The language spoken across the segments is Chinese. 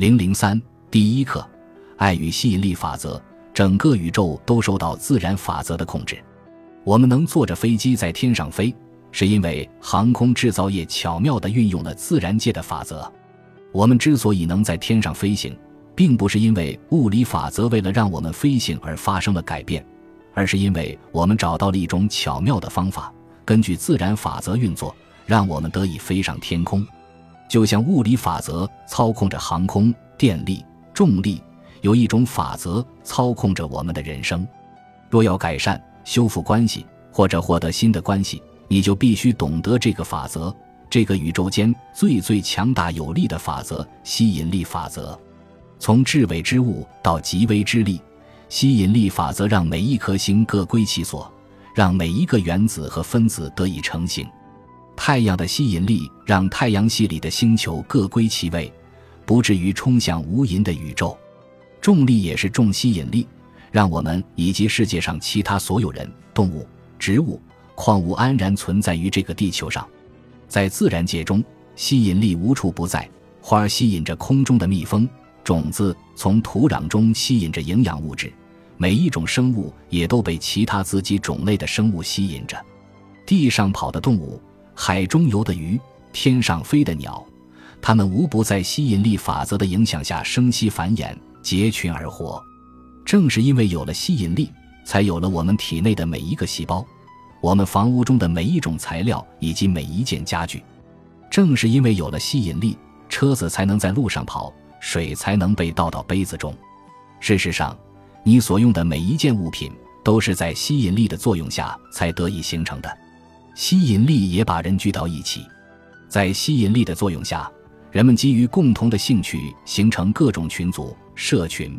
零零三第一课：爱与吸引力法则。整个宇宙都受到自然法则的控制。我们能坐着飞机在天上飞，是因为航空制造业巧妙地运用了自然界的法则。我们之所以能在天上飞行，并不是因为物理法则为了让我们飞行而发生了改变，而是因为我们找到了一种巧妙的方法，根据自然法则运作，让我们得以飞上天空。就像物理法则操控着航空、电力、重力，有一种法则操控着我们的人生。若要改善、修复关系或者获得新的关系，你就必须懂得这个法则，这个宇宙间最最强大有力的法则——吸引力法则。从至微之物到极微之力，吸引力法则让每一颗星各归其所，让每一个原子和分子得以成型。太阳的吸引力让太阳系里的星球各归其位，不至于冲向无垠的宇宙。重力也是重吸引力，让我们以及世界上其他所有人、动物、植物、矿物安然存在于这个地球上。在自然界中，吸引力无处不在。花吸引着空中的蜜蜂，种子从土壤中吸引着营养物质，每一种生物也都被其他自己种类的生物吸引着。地上跑的动物。海中游的鱼，天上飞的鸟，它们无不在吸引力法则的影响下生息繁衍、结群而活。正是因为有了吸引力，才有了我们体内的每一个细胞，我们房屋中的每一种材料以及每一件家具。正是因为有了吸引力，车子才能在路上跑，水才能被倒到杯子中。事实上，你所用的每一件物品都是在吸引力的作用下才得以形成的。吸引力也把人聚到一起，在吸引力的作用下，人们基于共同的兴趣形成各种群组、社群。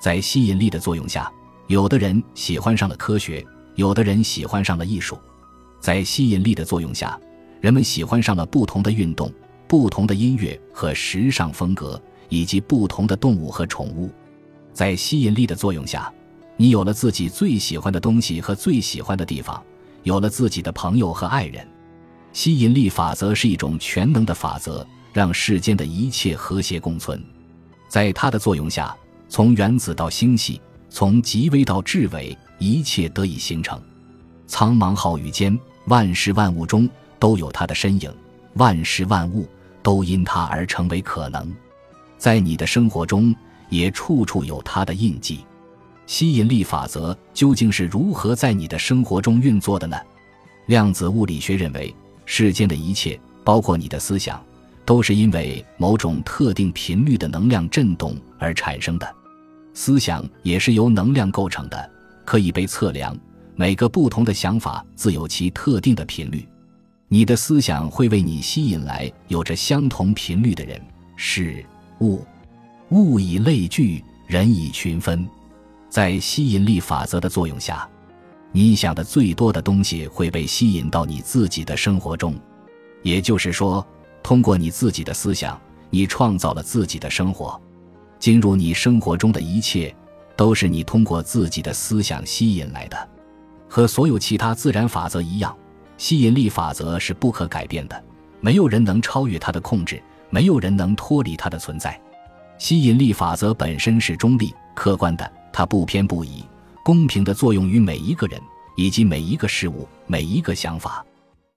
在吸引力的作用下，有的人喜欢上了科学，有的人喜欢上了艺术。在吸引力的作用下，人们喜欢上了不同的运动、不同的音乐和时尚风格，以及不同的动物和宠物。在吸引力的作用下，你有了自己最喜欢的东西和最喜欢的地方。有了自己的朋友和爱人，吸引力法则是一种全能的法则，让世间的一切和谐共存。在它的作用下，从原子到星系，从极微到至微，一切得以形成。苍茫浩宇间，万事万物中都有它的身影，万事万物都因它而成为可能。在你的生活中，也处处有它的印记。吸引力法则究竟是如何在你的生活中运作的呢？量子物理学认为，世间的一切，包括你的思想，都是因为某种特定频率的能量振动而产生的。思想也是由能量构成的，可以被测量。每个不同的想法自有其特定的频率。你的思想会为你吸引来有着相同频率的人、事、物。物以类聚，人以群分。在吸引力法则的作用下，你想的最多的东西会被吸引到你自己的生活中。也就是说，通过你自己的思想，你创造了自己的生活。进入你生活中的一切，都是你通过自己的思想吸引来的。和所有其他自然法则一样，吸引力法则是不可改变的，没有人能超越它的控制，没有人能脱离它的存在。吸引力法则本身是中立、客观的。它不偏不倚，公平地作用于每一个人以及每一个事物、每一个想法。